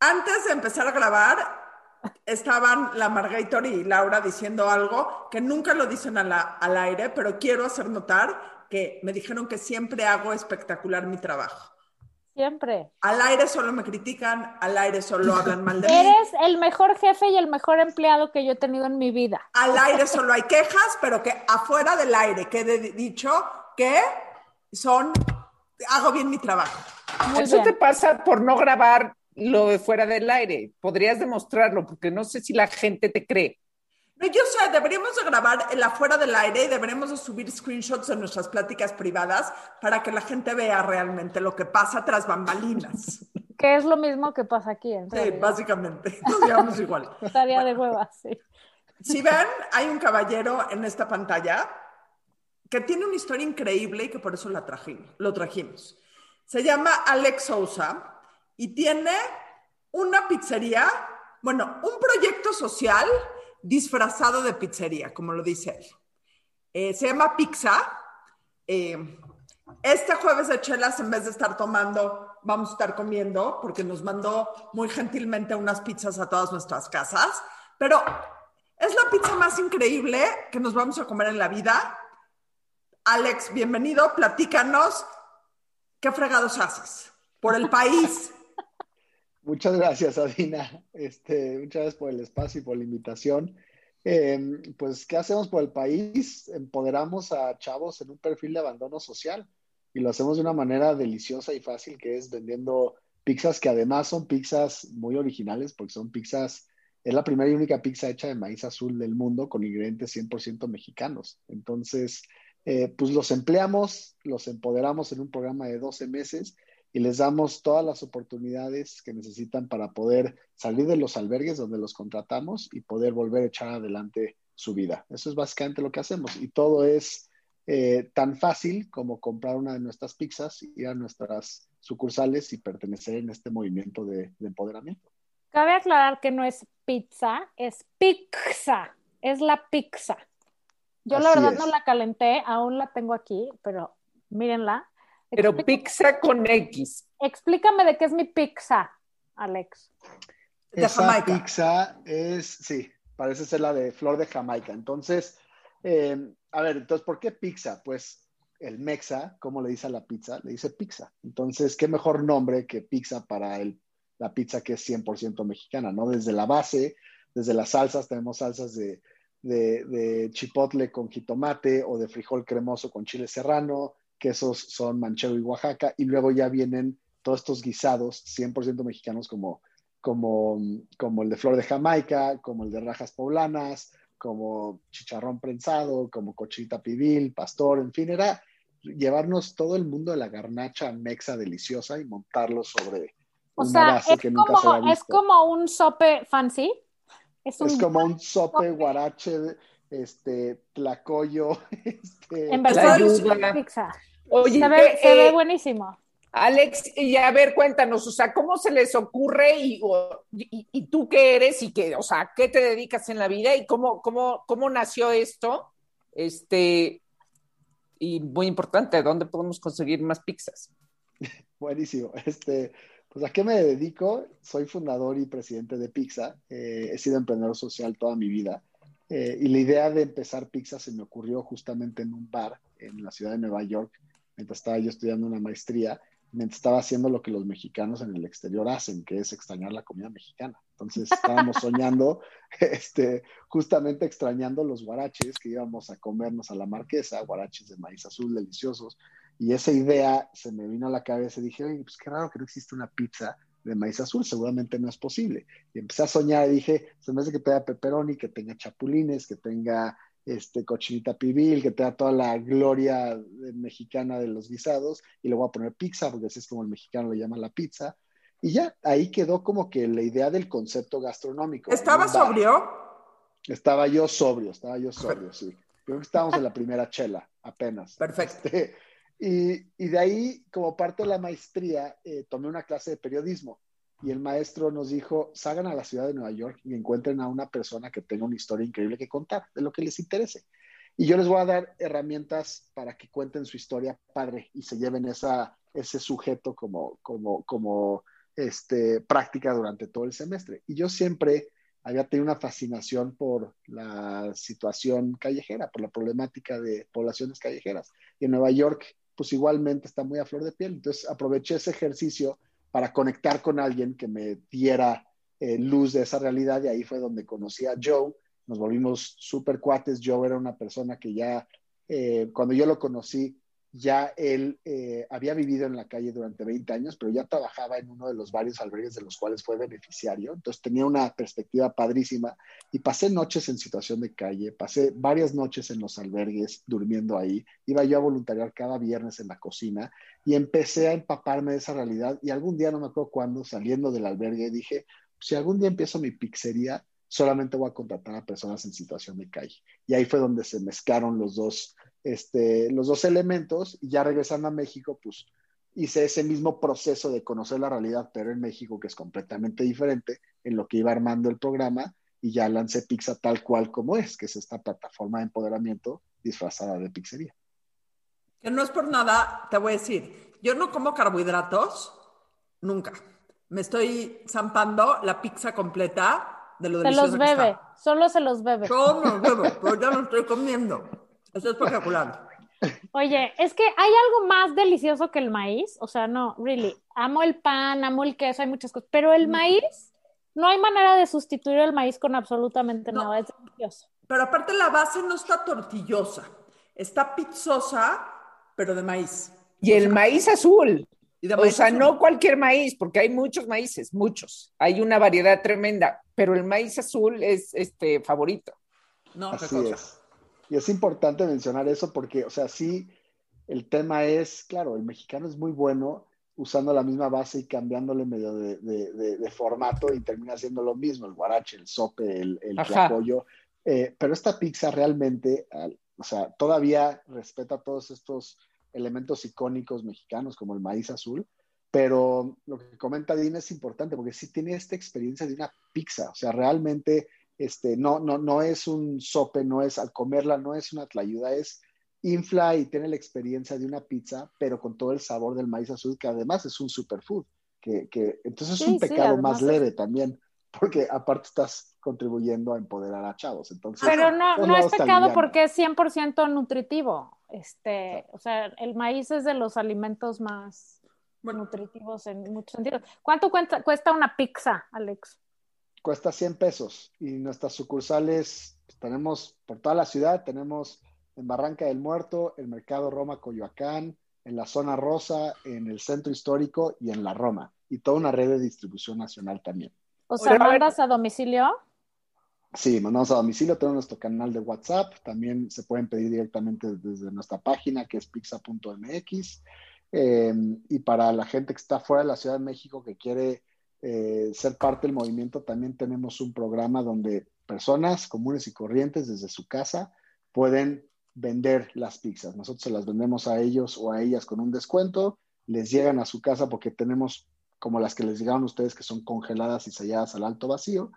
Antes de empezar a grabar, estaban la Margator y Laura diciendo algo que nunca lo dicen al aire, pero quiero hacer notar que me dijeron que siempre hago espectacular mi trabajo. Siempre. Al aire solo me critican, al aire solo hablan mal de mí. Eres el mejor jefe y el mejor empleado que yo he tenido en mi vida. Al aire solo hay quejas, pero que afuera del aire quede dicho que son, hago bien mi trabajo. Eso te pasa por no grabar lo de fuera del aire. Podrías demostrarlo, porque no sé si la gente te cree. No, yo sé, deberíamos de grabar el afuera del aire y deberíamos de subir screenshots de nuestras pláticas privadas para que la gente vea realmente lo que pasa tras bambalinas. Que es lo mismo que pasa aquí. En sí, básicamente. Nos llevamos igual. Estaría de huevas, sí. Si ven, hay un caballero en esta pantalla que tiene una historia increíble y que por eso la trajimos, lo trajimos. Se llama Alex Sousa y tiene una pizzería, bueno, un proyecto social disfrazado de pizzería, como lo dice él. Eh, se llama Pizza. Eh, este jueves de chelas, en vez de estar tomando, vamos a estar comiendo, porque nos mandó muy gentilmente unas pizzas a todas nuestras casas. Pero es la pizza más increíble que nos vamos a comer en la vida. Alex, bienvenido, platícanos qué fregados haces por el país. Muchas gracias, Adina. Este, muchas gracias por el espacio y por la invitación. Em, pues, ¿qué hacemos por el país? Empoderamos a chavos en un perfil de abandono social y lo hacemos de una manera deliciosa y fácil, que es vendiendo pizzas que además son pizzas muy originales, porque son pizzas, es la primera y única pizza hecha de maíz azul del mundo con ingredientes 100% mexicanos. Entonces, eh, pues los empleamos, los empoderamos en un programa de 12 meses y les damos todas las oportunidades que necesitan para poder salir de los albergues donde los contratamos y poder volver a echar adelante su vida. Eso es básicamente lo que hacemos y todo es eh, tan fácil como comprar una de nuestras pizzas, ir a nuestras sucursales y pertenecer en este movimiento de, empoderamiento. Cabe aclarar que no es pizza, es pizza, es la pizza. Yo la verdad no la calenté, aún la tengo aquí, pero mírenla pero pizza con X. Explícame de qué es mi pizza, Alex. De Esa pizza es, sí, parece ser la de flor de Jamaica. Entonces, eh, a ver, entonces, ¿por qué pizza? Pues el mexa, como le dice a la pizza? Le dice pizza. Entonces, ¿qué mejor nombre que pizza para el, la pizza que es 100% mexicana, ¿no? Desde la base, desde las salsas, tenemos salsas de, de, de chipotle con jitomate o de frijol cremoso con chile serrano, que esos son Manchego y Oaxaca, y luego ya vienen todos estos guisados 100% mexicanos como, como, como el de flor de Jamaica, como el de rajas poblanas, como chicharrón prensado, como cochita pibil, pastor, en fin, era llevarnos todo el mundo de la garnacha mexa deliciosa y montarlo sobre una base que nunca se había visto. ¿Es como un sope fancy? Es, como un sope guarache, este, tlacoyo, este, en versión pizza. Oye, se ve, se ve eh, buenísimo. Alex, y a ver, cuéntanos, o sea, ¿cómo se les ocurre y, y, tú qué eres y qué, o sea, qué te dedicas en la vida y cómo, cómo, cómo nació esto? Este, y muy importante, ¿dónde podemos conseguir más pizzas? Buenísimo. Este, pues a qué me dedico? Soy fundador y presidente de Pizza. Eh, he sido emprendedor social toda mi vida. Eh, y la idea de empezar Pizza se me ocurrió justamente en un bar en la ciudad de Nueva York mientras estaba yo estudiando una maestría, mientras estaba haciendo lo que los mexicanos en el exterior hacen, que es extrañar la comida mexicana. Entonces estábamos soñando, este, justamente extrañando los guaraches que íbamos a comernos a la marquesa, guaraches de maíz azul deliciosos. Y esa idea se me vino a la cabeza y dije, oye, pues qué raro que no existe una pizza de maíz azul, seguramente no es posible. Y empecé a soñar y dije, se me hace que tenga pepperoni, que tenga chapulines, que tenga este, cochinita pibil, que te da toda la gloria mexicana de los guisados, y le voy a poner pizza, porque así es como el mexicano le llama la pizza. Y ya, ahí quedó como que la idea del concepto gastronómico. ¿Estaba sobrio? Estaba yo sobrio, estaba yo sobrio, sí. Creo que estábamos en la primera chela, apenas. Perfecto. Este, y, y, de ahí, como parte de la maestría, eh, tomé una clase de periodismo y el maestro nos dijo, salgan a la ciudad de Nueva York y encuentren a una persona que tenga una historia increíble que contar, de lo que les interese. Y yo les voy a dar herramientas para que cuenten su historia padre y se lleven esa ese sujeto como, como, como este, práctica durante todo el semestre. Y yo siempre había tenido una fascinación por la situación callejera, por la problemática de poblaciones callejeras. Y en Nueva York, pues igualmente está muy a flor de piel. Entonces aproveché ese ejercicio para conectar con alguien que me diera eh, luz de esa realidad y ahí fue donde conocí a Joe. Nos volvimos súper cuates. Joe era una persona que ya, eh, cuando yo lo conocí, ya él eh, había vivido en la calle durante 20 años, pero ya trabajaba en uno de los varios albergues de los cuales fue beneficiario. Entonces tenía una perspectiva padrísima y pasé noches en situación de calle, pasé varias noches en los albergues durmiendo ahí. Iba yo a voluntariar cada viernes en la cocina y empecé a empaparme de esa realidad y algún día, no me acuerdo cuándo, saliendo del albergue, dije, si algún día empiezo mi pizzería, solamente voy a contratar a personas en situación de calle. Y ahí fue donde se mezclaron los dos este, los dos elementos y ya regresando a México, pues hice ese mismo proceso de conocer la realidad, pero en México, que es completamente diferente, en lo que iba armando el programa y ya lancé Pizza tal cual como es, que es esta plataforma de empoderamiento disfrazada de pizzería. Que no es por nada, te voy a decir, yo no como carbohidratos, nunca. Me estoy zampando la pizza completa de lo Se los bebe, solo se los bebe. Yo no bebo, pero ya no estoy comiendo. Eso es espectacular. Oye, es que hay algo más delicioso que el maíz. O sea, no, really. Amo el pan, amo el queso, hay muchas cosas. Pero el mm. maíz, no hay manera de sustituir el maíz con absolutamente nada. Es delicioso. Pero aparte, la base no está tortillosa. Está pizzosa, pero de maíz. Y el maíz azul. O sea, no cualquier maíz, porque hay muchos maíces, muchos. Hay una variedad tremenda, pero el maíz azul es este favorito. No, Así es. Y es importante mencionar eso porque, o sea, sí, el tema es, claro, el mexicano es muy bueno usando la misma base y cambiándole medio de, formato y termina siendo lo mismo, el guarache, el sope, el, el eh, pero esta pizza realmente, o sea, todavía respeta todos estos elementos icónicos mexicanos como el maíz azul, pero lo que comenta Dina es importante porque sí tiene esta experiencia de una pizza, o sea, realmente este, no, no, no es un sope, no es al comerla, no es una tlayuda, es infla y tiene la experiencia de una pizza, pero con todo el sabor del maíz azul, que además es un superfood, que, que entonces es un pecado más leve también, porque aparte estás contribuyendo a empoderar a chavos. Entonces, pero no, no es pecado porque es 100% nutritivo. Este, o sea, el maíz es de los alimentos más nutritivos en muchos sentidos. ¿Cuánto cuesta una pizza, Alex? cuesta 100 pesos y nuestras sucursales pues, tenemos por toda la ciudad, tenemos en Barranca del Muerto, el Mercado Roma Coyoacán, en la zona rosa, en el centro histórico y en la Roma, y toda una red de distribución nacional también. O sea, ¿mandas a domicilio? Sí, mandamos a domicilio, tenemos nuestro canal de WhatsApp, también se pueden pedir directamente desde nuestra página que es pizza.mx. Eh, y para la gente que está fuera de la Ciudad de México que quiere eh, ser parte del movimiento, también tenemos un programa donde personas comunes y corrientes desde su casa pueden vender las pizzas. Nosotros se las vendemos a ellos o a ellas con un descuento, les llegan a su casa porque tenemos como las que les llegaron ustedes que son congeladas y selladas al alto vacío,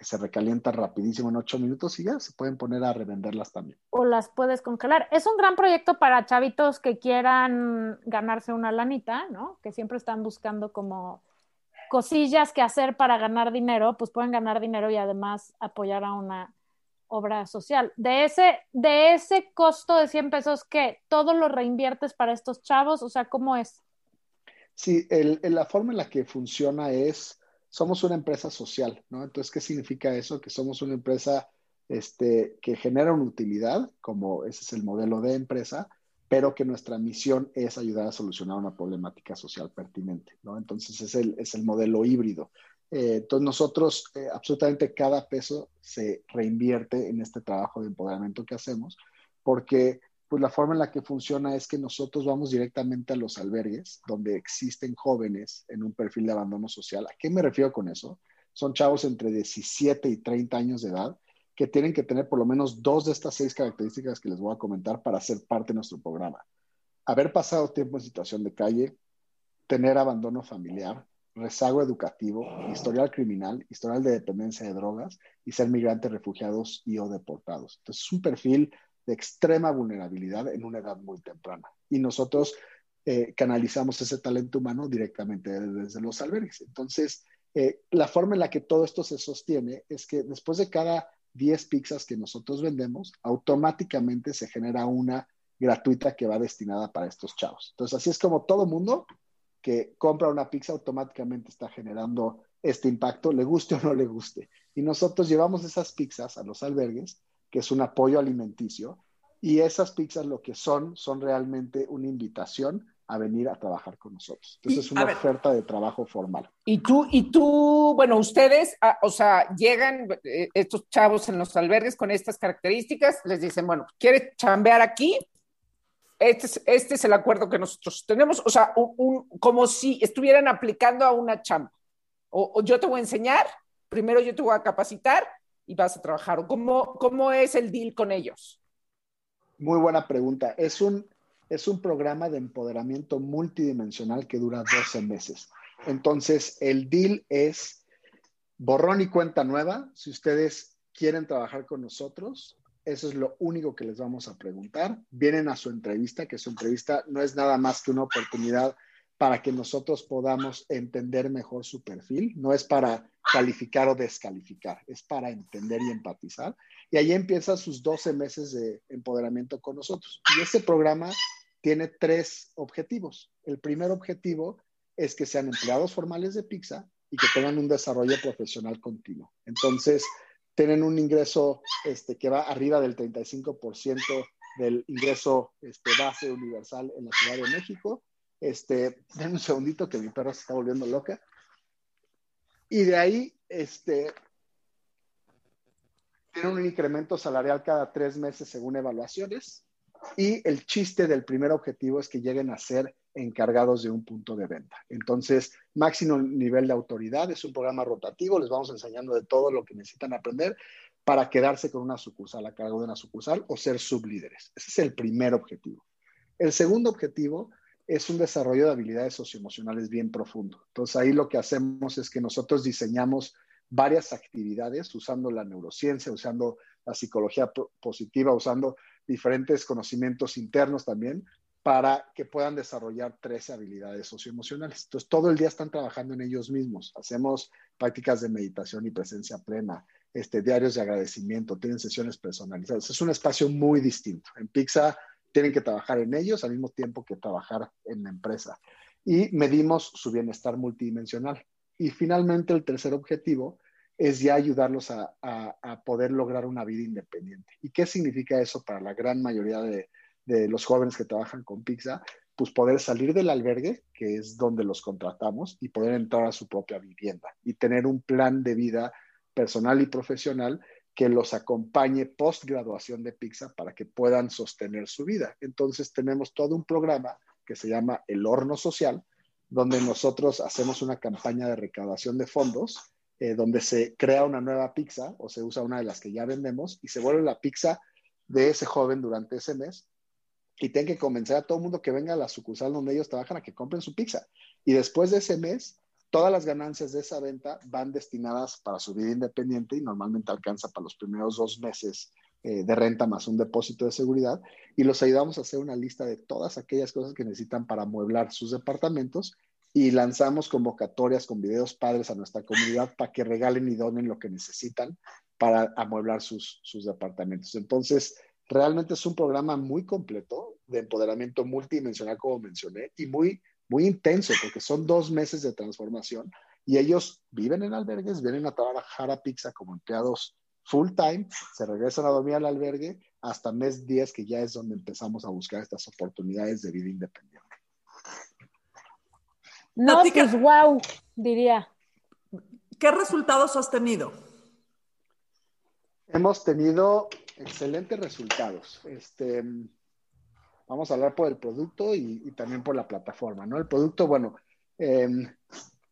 que se recalientan rapidísimo en ocho minutos y ya se pueden poner a revenderlas también. O las puedes congelar. Es un gran proyecto para chavitos que quieran ganarse una lanita, ¿no? Que siempre están buscando como cosillas que hacer para ganar dinero, pues pueden ganar dinero y además apoyar a una obra social. De ese, de ese costo de 100 pesos, ¿qué? ¿Todo lo reinviertes para estos chavos? O sea, ¿cómo es? Sí, la forma en la que funciona es, somos una empresa social, ¿no? Entonces, ¿qué significa eso? Que somos una empresa este, que genera una utilidad, como ese es el modelo de empresa, pero que nuestra misión es ayudar a solucionar una problemática social pertinente, ¿no? Entonces es el, es el modelo híbrido. Eh, entonces nosotros, eh, absolutamente cada peso se reinvierte en este trabajo de empoderamiento que hacemos, porque pues la forma en la que funciona es que nosotros vamos directamente a los albergues donde existen jóvenes en un perfil de abandono social. ¿A qué me refiero con eso? Son chavos entre 17 y 30 años de edad que tienen que tener por lo menos dos de estas seis características que les voy a comentar para ser parte de nuestro programa. Haber pasado tiempo en situación de calle, tener abandono familiar, rezago educativo, historial criminal, historial de dependencia de drogas y ser migrantes, refugiados y o deportados. Entonces es un perfil extrema vulnerabilidad en una edad muy temprana. Y nosotros eh, canalizamos ese talento humano directamente desde los albergues. Entonces, eh, la forma en la que todo esto se sostiene es que después de cada 10 pizzas que nosotros vendemos, automáticamente se genera una gratuita que va destinada para estos chavos. Entonces, así es como todo mundo que compra una pizza automáticamente está generando este impacto, le guste o no le guste. Y nosotros llevamos esas pizzas a los albergues, que es un apoyo alimenticio, y esas pizzas lo que son, son realmente una invitación a venir a trabajar con nosotros. Entonces es una oferta de trabajo formal. Y tú, y tú, bueno, ustedes, ah, o sea, llegan eh, estos chavos en los albergues con estas características, les dicen, bueno, ¿quieres chambear aquí? Este es, este es el acuerdo que nosotros tenemos, o sea, como si estuvieran aplicando a una chamba. O, yo te voy a enseñar, primero yo te voy a capacitar y vas a trabajar. ¿O cómo, cómo es el deal con ellos? Muy buena pregunta. Es un, es un programa de empoderamiento multidimensional que dura 12 meses. Entonces, el deal es borrón y cuenta nueva. Si ustedes quieren trabajar con nosotros, eso es lo único que les vamos a preguntar. Vienen a su entrevista, que su entrevista no es nada más que una oportunidad para que nosotros podamos entender mejor su perfil, no es para calificar o descalificar, es para entender y empatizar. Y ahí empiezan sus 12 meses de empoderamiento con nosotros. Y este programa tiene tres objetivos. El primer objetivo es que sean empleados formales de Pizza y que tengan un desarrollo profesional continuo. Entonces, tienen un ingreso este, que va arriba del 35% del ingreso este, base universal en la Ciudad de México. Este, denme un segundito que mi perro se está volviendo loca. Y de ahí, este, tienen un incremento salarial cada tres meses según evaluaciones. Y el chiste del primer objetivo es que lleguen a ser encargados de un punto de venta. Entonces, máximo nivel de autoridad, es un programa rotativo, les vamos enseñando de todo lo que necesitan aprender para quedarse con una sucursal a cargo de una sucursal o ser sublíderes. Ese es el primer objetivo. El segundo objetivo es un desarrollo de habilidades socioemocionales bien profundo. Entonces, ahí lo que hacemos es que nosotros diseñamos varias actividades usando la neurociencia, usando la psicología positiva, usando diferentes conocimientos internos también para que puedan desarrollar tres habilidades socioemocionales. Entonces, todo el día están trabajando en ellos mismos. Hacemos prácticas de meditación y presencia plena, este, diarios de agradecimiento, tienen sesiones personalizadas. Es un espacio muy distinto. En Pizza tienen que trabajar en ellos al mismo tiempo que trabajar en la empresa. Y medimos su bienestar multidimensional. Y finalmente, el tercer objetivo es ya ayudarlos a, a poder lograr una vida independiente. ¿Y qué significa eso para la gran mayoría de, de los jóvenes que trabajan con Pizza, pues poder salir del albergue, que es donde los contratamos, y poder entrar a su propia vivienda y tener un plan de vida personal y profesional que los acompañe post graduación de Pizza para que puedan sostener su vida. Entonces tenemos todo un programa que se llama El Horno Social, donde nosotros hacemos una campaña de recaudación de fondos, eh, donde se crea una nueva pizza o se usa una de las que ya vendemos y se vuelve la pizza de ese joven durante ese mes y tienen que convencer a todo el mundo que venga a la sucursal donde ellos trabajan a que compren su pizza. Y después de ese mes, todas las ganancias de esa venta van destinadas para su vida independiente y normalmente alcanza para los primeros dos meses eh, de renta más un depósito de seguridad. Y los ayudamos a hacer una lista de todas aquellas cosas que necesitan para amueblar sus departamentos y lanzamos convocatorias con videos padres a nuestra comunidad para que regalen y donen lo que necesitan para amueblar sus, sus departamentos. Entonces, Realmente es un programa muy completo de empoderamiento multidimensional, como mencioné, y muy, muy intenso, porque son dos meses de transformación y ellos viven en albergues, vienen a trabajar a Pizza como empleados full time, se regresan a dormir al albergue hasta mes 10, que ya es donde empezamos a buscar estas oportunidades de vida independiente. No, pues wow, diría. ¿Qué resultados has tenido? Hemos tenido excelentes resultados. Este, vamos a hablar por el producto y, también por la plataforma, ¿no? El producto, bueno, em,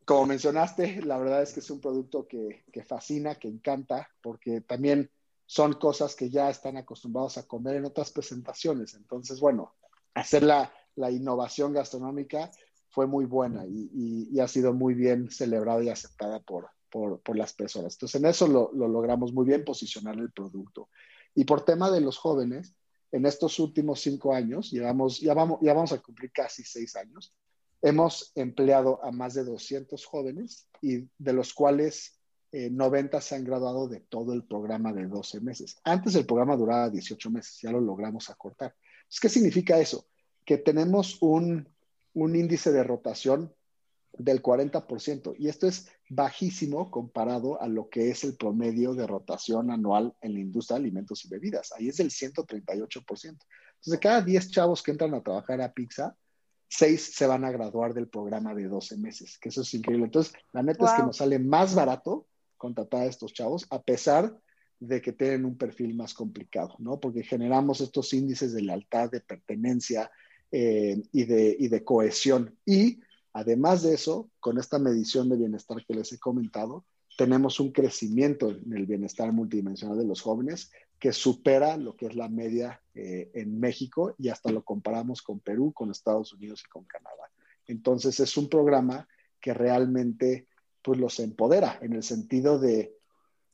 como mencionaste, la verdad es que es un producto que, fascina, que encanta, porque también son cosas que ya están acostumbrados a comer en otras presentaciones. Entonces, bueno, hacer la, innovación gastronómica fue muy buena y, ha sido muy bien celebrada y aceptada por, por, las personas. Entonces, en eso lo, lo, logramos muy bien posicionar el producto. Y por tema de los jóvenes, en estos últimos cinco años, llevamos, ya, vamos, ya vamos a cumplir casi seis años, hemos empleado a más de 200 jóvenes y de los cuales 90 se han graduado de todo el programa de 12 meses. Antes el programa duraba 18 meses, ya lo logramos acortar. ¿Qué significa eso? Que tenemos un, un índice de rotación del 40%. Y esto es bajísimo comparado a lo que es el promedio de rotación anual en la industria de alimentos y bebidas. Ahí es del 138%. Entonces, de cada 10 chavos que entran a trabajar a Pizza, 6 se van a graduar del programa de 12 meses, que eso es increíble. Entonces, la neta es que nos sale más barato contratar a estos chavos, a pesar de que tienen un perfil más complicado, ¿no? Porque generamos estos índices de lealtad, de pertenencia eh, y, de, y de cohesión. Y Además de eso, con esta medición de bienestar que les he comentado, tenemos un crecimiento en el bienestar multidimensional de los jóvenes que supera lo que es la media eh, en México y hasta lo comparamos con Perú, con Estados Unidos y con Canadá. Entonces es un programa que realmente pues los empodera en el sentido de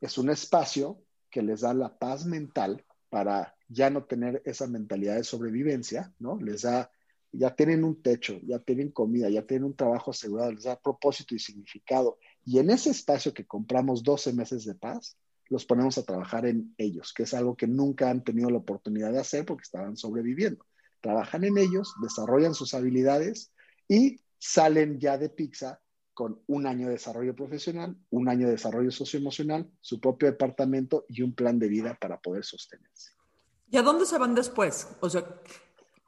es un espacio que les da la paz mental para ya no tener esa mentalidad de sobrevivencia, ¿no? Les da ya tienen un techo, ya tienen comida, ya tienen un trabajo asegurado, les da propósito y significado. Y en ese espacio que compramos 12 meses de paz, los ponemos a trabajar en ellos, que es algo que nunca han tenido la oportunidad de hacer porque estaban sobreviviendo. Trabajan en ellos, desarrollan sus habilidades y salen ya de pizza con un año de desarrollo profesional, un año de desarrollo socioemocional, su propio departamento y un plan de vida para poder sostenerse. ¿Y a dónde se van después? O sea,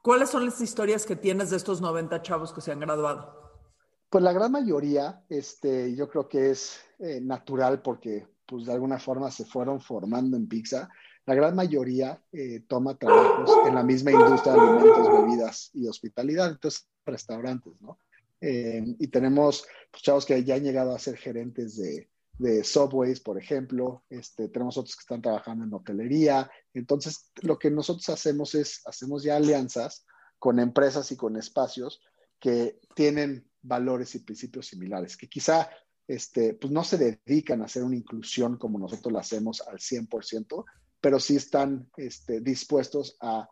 ¿Cuáles son las historias que tienes de estos 90 chavos que se han graduado? Pues la gran mayoría, este, yo creo que es eh, natural porque pues de alguna forma se fueron formando en pizza. La gran mayoría eh, toma trabajos en la misma industria de alimentos, bebidas y hospitalidad, entonces restaurantes, ¿no? Eh, y tenemos pues, chavos que ya han llegado a ser gerentes de, de Subways, por ejemplo. Este, tenemos otros que están trabajando en hotelería. Entonces, lo que nosotros hacemos es, hacemos ya alianzas con empresas y con espacios que tienen valores y principios similares, que quizá este, pues no se dedican a hacer una inclusión como nosotros la hacemos al 100%, pero sí están este, dispuestos a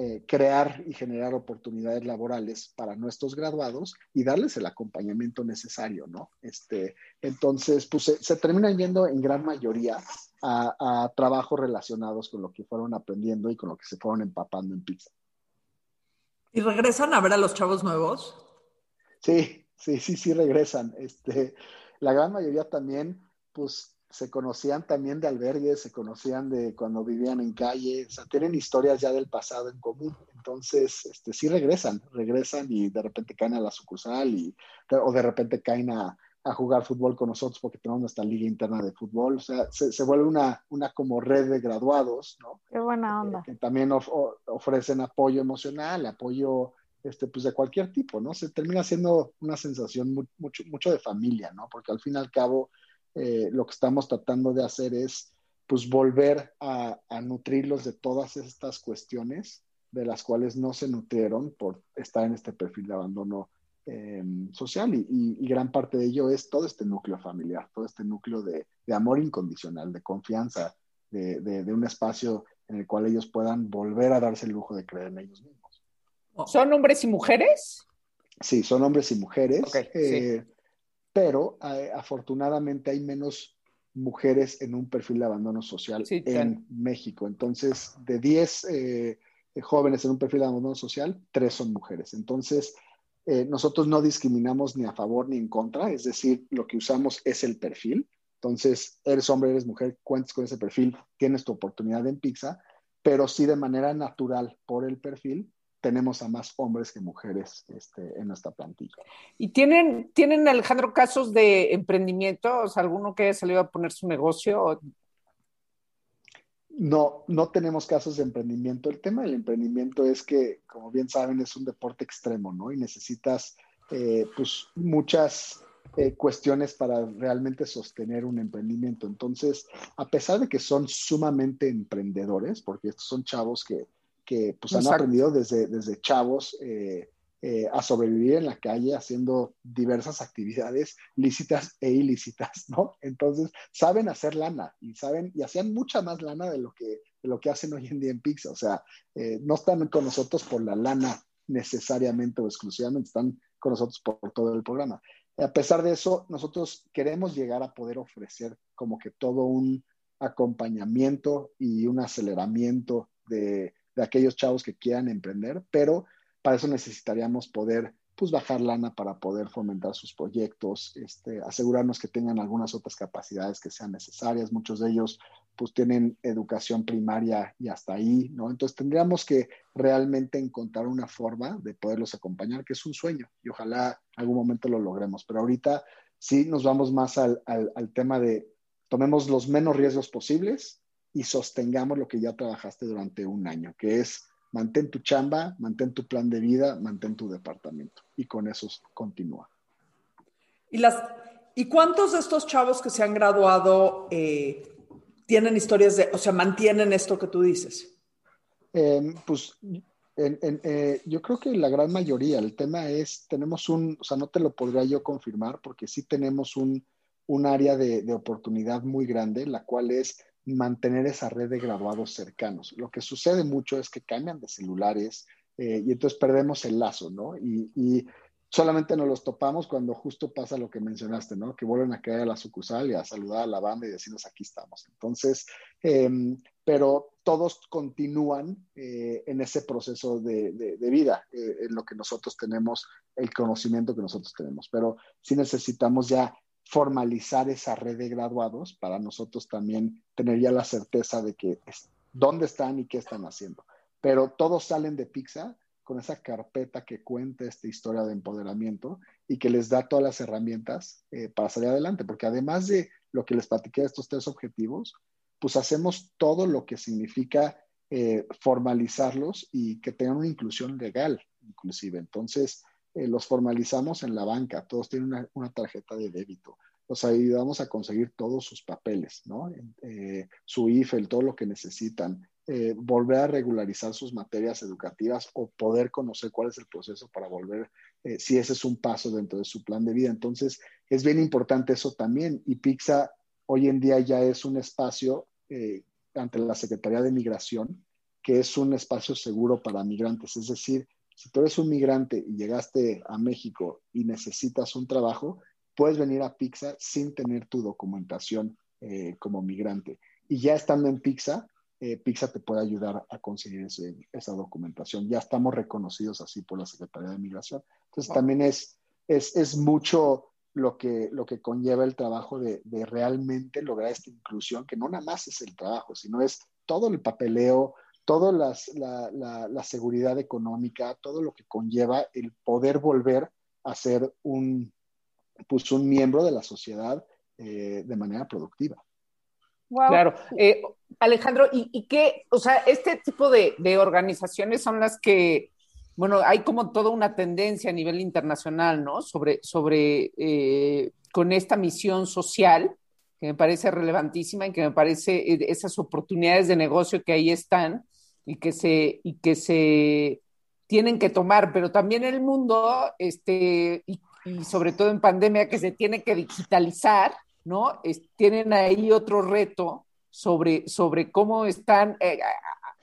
eh, crear y generar oportunidades laborales para nuestros graduados y darles el acompañamiento necesario, ¿no? Este, entonces, pues se, terminan yendo en gran mayoría a, trabajos relacionados con lo que fueron aprendiendo y con lo que se fueron empapando en pizza. ¿Y regresan a ver a los chavos nuevos? Sí, sí, sí, sí regresan. Este, la gran mayoría también, pues se conocían también de albergues, se conocían de cuando vivían en calle, o sea, tienen historias ya del pasado en común. Entonces, este, sí regresan, regresan y de repente caen a la sucursal y, o de repente caen a, jugar fútbol con nosotros porque tenemos nuestra liga interna de fútbol. O sea, se, vuelve una, una como red de graduados, ¿no? Qué buena onda. que también ofrecen apoyo emocional, apoyo este, pues de cualquier tipo, ¿no? Se termina siendo una sensación mucho, mucho de familia, ¿no? Porque al fin y al cabo eh, lo que estamos tratando de hacer es pues volver a, nutrirlos de todas estas cuestiones de las cuales no se nutrieron por estar en este perfil de abandono eh, social y, gran parte de ello es todo este núcleo familiar, todo este núcleo de, amor incondicional, de confianza, de, un espacio en el cual ellos puedan volver a darse el lujo de creer en ellos mismos. ¿Son hombres y mujeres? Sí, son hombres y mujeres. Eh, pero eh, afortunadamente hay menos mujeres en un perfil de abandono social en México. Entonces, de 10 eh, jóvenes en un perfil de abandono social, 3 son mujeres. Entonces, eh, nosotros no discriminamos ni a favor ni en contra, es decir, lo que usamos es el perfil. Entonces, eres hombre, eres mujer, cuentas con ese perfil, tienes tu oportunidad en pizza, pero sí de manera natural por el perfil tenemos a más hombres que mujeres este, en nuestra plantilla. ¿Y tienen, tienen, Alejandro, casos de emprendimiento? O sea, ¿Alguno que haya salido a poner su negocio? No, no tenemos casos de emprendimiento. El tema del emprendimiento es que, como bien saben, es un deporte extremo, ¿no? Y necesitas, eh, pues, muchas eh, cuestiones para realmente sostener un emprendimiento. Entonces, a pesar de que son sumamente emprendedores, porque estos son chavos que que pues, han aprendido desde, desde chavos eh, eh, a sobrevivir en la calle haciendo diversas actividades lícitas e ilícitas, ¿no? Entonces, saben hacer lana y saben, y hacían mucha más lana de lo que de lo que hacen hoy en día en Pizza. O sea, eh, no están con nosotros por la lana necesariamente o exclusivamente, están con nosotros por todo el programa. A pesar de eso, nosotros queremos llegar a poder ofrecer como que todo un acompañamiento y un aceleramiento de, de aquellos chavos que quieran emprender, pero para eso necesitaríamos poder pues bajar lana para poder fomentar sus proyectos, este, asegurarnos que tengan algunas otras capacidades que sean necesarias. Muchos de ellos pues tienen educación primaria y hasta ahí, ¿no? Entonces tendríamos que realmente encontrar una forma de poderlos acompañar, que es un sueño y ojalá algún momento lo logremos. Pero ahorita sí nos vamos más al, al, al tema de tomemos los menos riesgos posibles y sostengamos lo que ya trabajaste durante un año, que es mantén tu chamba, mantén tu plan de vida, mantén tu departamento. Y con eso continúa. ¿Y, las, ¿y cuántos de estos chavos que se han graduado eh, tienen historias de, o sea, mantienen esto que tú dices? Eh, pues en, en, eh, yo creo que la gran mayoría, el tema es, tenemos un, o sea, no te lo podría yo confirmar porque sí tenemos un, un área de, de oportunidad muy grande, la cual es mantener esa red de graduados cercanos. Lo que sucede mucho es que cambian de celulares eh, y entonces perdemos el lazo, ¿no? Y, solamente nos los topamos cuando justo pasa lo que mencionaste, ¿no? Que vuelven a caer a la sucursal y a saludar a la banda y decirnos aquí estamos. Entonces, eh, pero todos continúan eh, en ese proceso de, de, de vida, eh, en lo que nosotros tenemos, el conocimiento que nosotros tenemos. Pero sí necesitamos ya formalizar esa red de graduados para nosotros también tener ya la certeza de que es, dónde están y qué están haciendo. Pero todos salen de Pizza con esa carpeta que cuenta esta historia de empoderamiento y que les da todas las herramientas eh, para salir adelante, porque además de lo que les platiqué de estos tres objetivos, pues hacemos todo lo que significa eh, formalizarlos y que tengan una inclusión legal, inclusive. Entonces, eh, los formalizamos en la banca, todos tienen una, tarjeta de débito, los ayudamos a conseguir todos sus papeles, ¿no? Eh, su IFEL, todo lo que necesitan, eh, volver a regularizar sus materias educativas o poder conocer cuál es el proceso para volver, si ese es un paso dentro de su plan de vida. Entonces, es bien importante eso también. Y PIXA hoy en día ya es un espacio ante la Secretaría de Migración que es un espacio seguro para migrantes, es decir, si tú eres un migrante y llegaste a México y necesitas un trabajo, puedes venir a Pizza sin tener tu documentación eh, como migrante. Y ya estando en Pizza, eh, Pizza te puede ayudar a conseguir ese, esa documentación. Ya estamos reconocidos así por la Secretaría de Migración. Entonces, wow. también es, es, es, mucho lo que, lo que conlleva el trabajo de, de realmente lograr esta inclusión, que no nada más es el trabajo, sino es todo el papeleo, toda las, la, la, la, seguridad económica, todo lo que conlleva el poder volver a ser un, pues un miembro de la sociedad eh, de manera productiva. Wow. Claro. Eh, Alejandro, ¿y, ¿y, qué? O sea, este tipo de, de, organizaciones son las que, bueno, hay como toda una tendencia a nivel internacional, ¿no? Sobre, sobre eh, con esta misión social, que me parece relevantísima y que me parece eh, esas oportunidades de negocio que ahí están y que se, y que se tienen que tomar, pero también el mundo, este, y, sobre todo en pandemia, que se tiene que digitalizar, ¿no? Tienen ahí otro reto sobre, sobre cómo están, eh,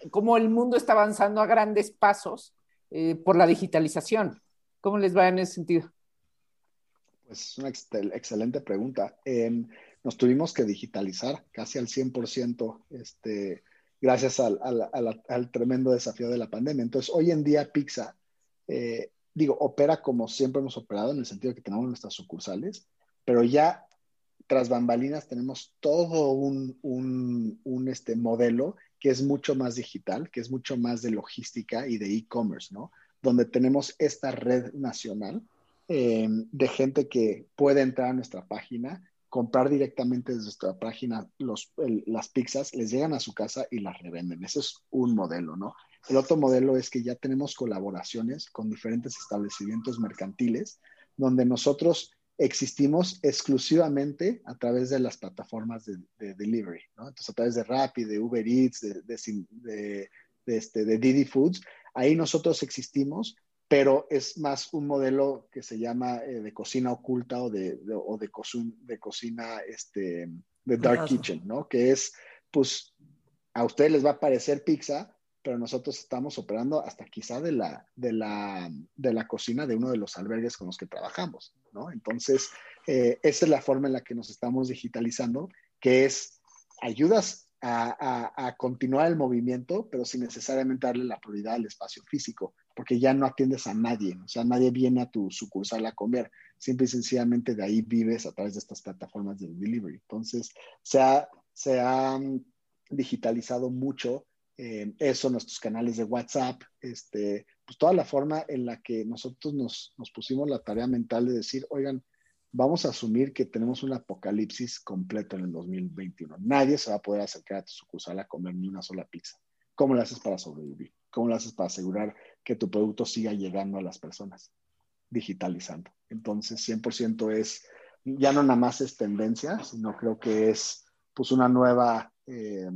cómo el mundo está avanzando a grandes pasos eh, por la digitalización. ¿Cómo les va en ese sentido? Pues es una ex excelente pregunta. Eh, nos tuvimos que digitalizar casi al 100%, este, gracias al, al, al, al, tremendo desafío de la pandemia. Entonces, hoy en día Pizza, eh, digo, opera como siempre hemos operado, en el sentido de que tenemos nuestras sucursales, pero ya tras bambalinas tenemos todo un, un, un este modelo que es mucho más digital, que es mucho más de logística y de e-commerce, ¿no? Donde tenemos esta red nacional eh, de gente que puede entrar a nuestra página, comprar directamente desde nuestra página los, el, las pizzas, les llegan a su casa y las revenden. Ese es un modelo, ¿no? El otro modelo es que ya tenemos colaboraciones con diferentes establecimientos mercantiles donde nosotros existimos exclusivamente a través de las plataformas de, de delivery, ¿no? Entonces, a través de Rappi, de Uber Eats, de, de, de, este, Didi Foods, ahí nosotros existimos, pero es más un modelo que se llama eh, de cocina oculta o de, o de, cocina, de cocina este, de dark kitchen, ¿no? Que es, pues, a ustedes les va a parecer pizza, pero nosotros estamos operando hasta quizá de la, de la, de la cocina de uno de los albergues con los que trabajamos, ¿no? Entonces, eh, esa es la forma en la que nos estamos digitalizando, que es ayudas a, a, continuar el movimiento, pero sin necesariamente darle la prioridad al espacio físico, porque ya no atiendes a nadie, o sea, nadie viene a tu sucursal a comer, simple y sencillamente de ahí vives a través de estas plataformas de delivery. Entonces, se ha, se ha mm, digitalizado mucho eh, eso, nuestros canales de WhatsApp, este, pues toda la forma en la que nosotros nos, nos, pusimos la tarea mental de decir, oigan, vamos a asumir que tenemos un apocalipsis completo en el 2021. Nadie se va a poder acercar a tu sucursal a comer ni una sola pizza. ¿Cómo lo haces para sobrevivir? ¿Cómo lo haces para asegurar que tu producto siga llegando a las personas? Digitalizando. Entonces, 100% es, ya no nada más es tendencia, sino creo que es pues una nueva... Eh,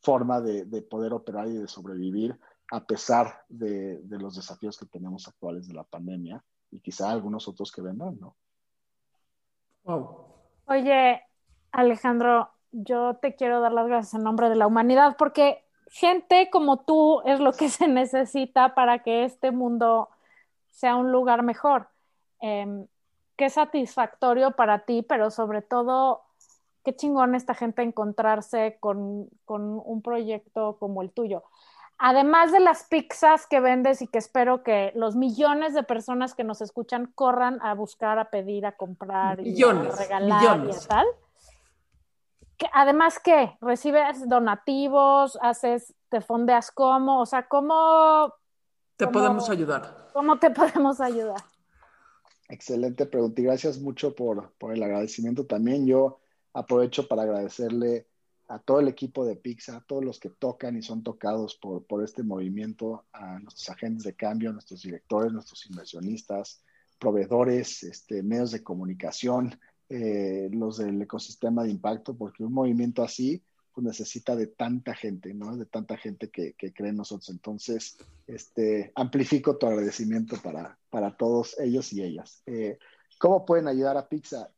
forma de, poder operar y de sobrevivir a pesar de, los desafíos que tenemos actuales de la pandemia y quizá algunos otros que vendrán, ¿no? Oye, Alejandro, yo te quiero dar las gracias en nombre de la humanidad porque gente como tú es lo que se necesita para que este mundo sea un lugar mejor. Eh, qué satisfactorio para ti, pero sobre todo qué chingón esta gente encontrarse con, un proyecto como el tuyo. Además de las pizzas que vendes y que espero que los millones de personas que nos escuchan corran a buscar, a pedir, a comprar y a regalar y tal. Además, ¿qué? ¿Recibes donativos? ¿Haces, te fondeas cómo? O sea, ¿cómo... Te podemos ayudar. ¿Cómo te podemos ayudar? Excelente pregunta y gracias mucho por, por el agradecimiento también. Yo aprovecho para agradecerle a todo el equipo de Pizza, a todos los que tocan y son tocados por, por este movimiento, a nuestros agentes de cambio, a nuestros directores, nuestros inversionistas, proveedores, este, medios de comunicación, eh, los del ecosistema de impacto, porque un movimiento así pues, necesita de tanta gente, ¿no? De tanta gente que, que cree en nosotros. Entonces, este, amplifico tu agradecimiento para, para todos ellos y ellas. Eh, ¿Cómo pueden ayudar a Pizza?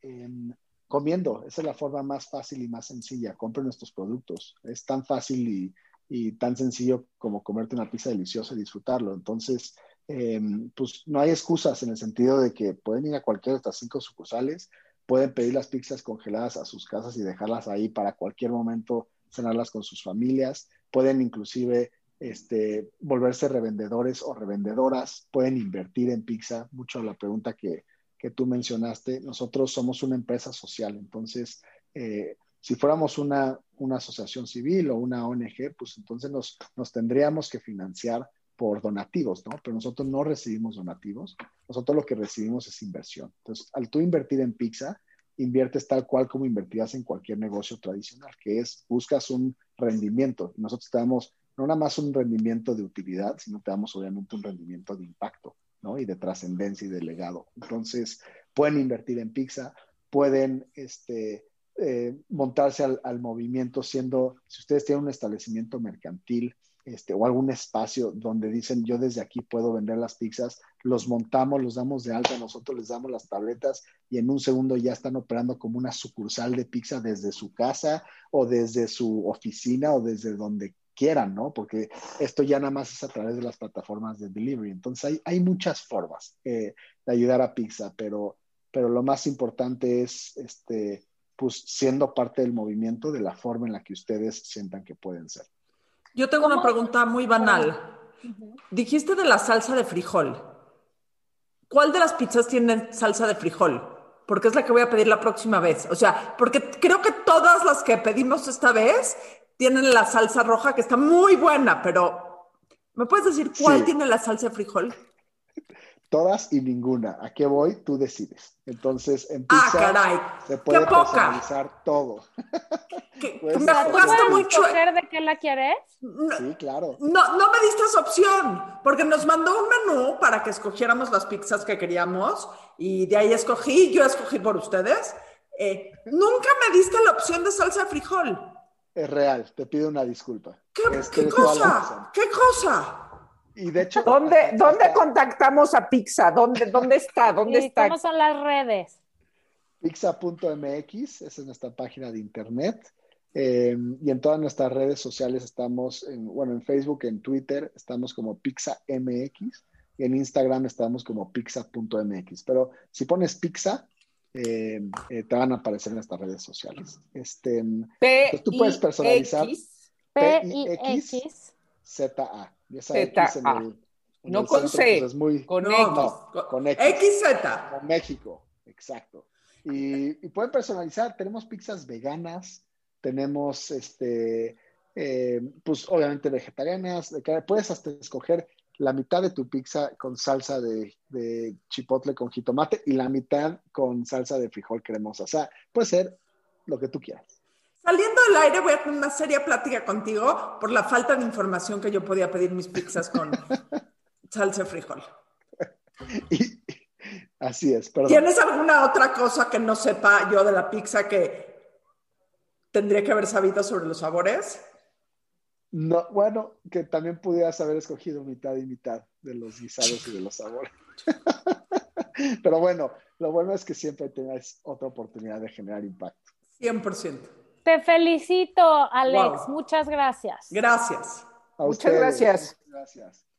comiendo. Esa es la forma más fácil y más sencilla. Compren nuestros productos. Es tan fácil y, tan sencillo como comerte una pizza deliciosa y disfrutarlo. Entonces, em, pues no hay excusas en el sentido de que pueden ir a cualquiera de estas cinco sucursales, pueden pedir las pizzas congeladas a sus casas y dejarlas ahí para cualquier momento cenarlas con sus familias. Pueden inclusive este, volverse revendedores o revendedoras, pueden invertir en pizza. Mucho la pregunta que, que tú mencionaste, nosotros somos una empresa social, entonces, eh, si fuéramos una, una, asociación civil o una ONG, pues entonces nos, nos tendríamos que financiar por donativos, ¿no? Pero nosotros no recibimos donativos, nosotros lo que recibimos es inversión. Entonces, al tú invertir en pizza, inviertes tal cual como invertías en cualquier negocio tradicional, que es buscas un rendimiento. Nosotros te damos no nada más un rendimiento de utilidad, sino te damos obviamente un rendimiento de impacto. ¿no? Y de trascendencia y de legado. Entonces, pueden invertir en pizza, pueden este, eh, montarse al, movimiento siendo, si ustedes tienen un establecimiento mercantil este, o algún espacio donde dicen yo desde aquí puedo vender las pizzas, los montamos, los damos de alta, nosotros les damos las tabletas y en un segundo ya están operando como una sucursal de pizza desde su casa o desde su oficina o desde donde quieran, ¿no? Porque esto ya nada más es a través de las plataformas de delivery. Entonces hay, hay muchas formas eh, de ayudar a Pizza, pero, pero lo más importante es, este, pues, siendo parte del movimiento de la forma en la que ustedes sientan que pueden ser. Yo tengo una pregunta muy banal. Dijiste de la salsa de frijol. ¿Cuál de las pizzas tiene salsa de frijol? Porque es la que voy a pedir la próxima vez. O sea, porque creo que todas las que pedimos esta vez tienen la salsa roja que está muy buena, pero ¿me puedes decir cuál tiene la salsa de frijol? Todas y ninguna. ¿A qué voy? Tú decides. Entonces, en ah, pizza ah, caray. se puede personalizar todo. me jugaste mucho. de qué la quieres? sí, claro. No, no me diste esa opción, porque nos mandó un menú para que escogiéramos las pizzas que queríamos y de ahí escogí, yo escogí por ustedes. Eh, nunca me diste la opción de salsa de frijol. Es real, te pido una disculpa. ¿Qué, cosa? ¿Qué cosa? Y de hecho, ¿dónde, ¿dónde contactamos a Pizza? ¿Dónde, dónde está? ¿Dónde está? ¿Cómo son las redes? Pizza.mx, esa es nuestra página de internet. Eh, y en todas nuestras redes sociales estamos, en, bueno, en Facebook, en Twitter, estamos como PixaMX y en Instagram estamos como pizza.mx. Pero si pones pizza, eh, eh, te van a aparecer en estas redes sociales. Este, pues tú puedes personalizar P-I-X-Z-A. En el, no con C, pues, muy, con no, X. No, con X. XZ. Con México, exacto. Y, y, pueden personalizar, tenemos pizzas veganas, tenemos, este, eh, pues obviamente vegetarianas, puedes hasta escoger la mitad de tu pizza con salsa de, de, chipotle con jitomate y la mitad con salsa de frijol cremosa. O sea, puede ser lo que tú quieras. Saliendo del aire voy a tener una seria plática contigo por la falta de información que yo podía pedir mis pizzas con salsa de frijol. Y, así es. Perdón. ¿Tienes alguna otra cosa que no sepa yo de la pizza que tendría que haber sabido sobre los sabores? No, bueno, que también pudieras haber escogido mitad y mitad de los guisados y de los sabores. Pero bueno, lo bueno es que siempre tengas otra oportunidad de generar impacto. 100%. Te felicito, Alex. Wow. Muchas gracias. Gracias. A Muchas ustedes. gracias. Gracias.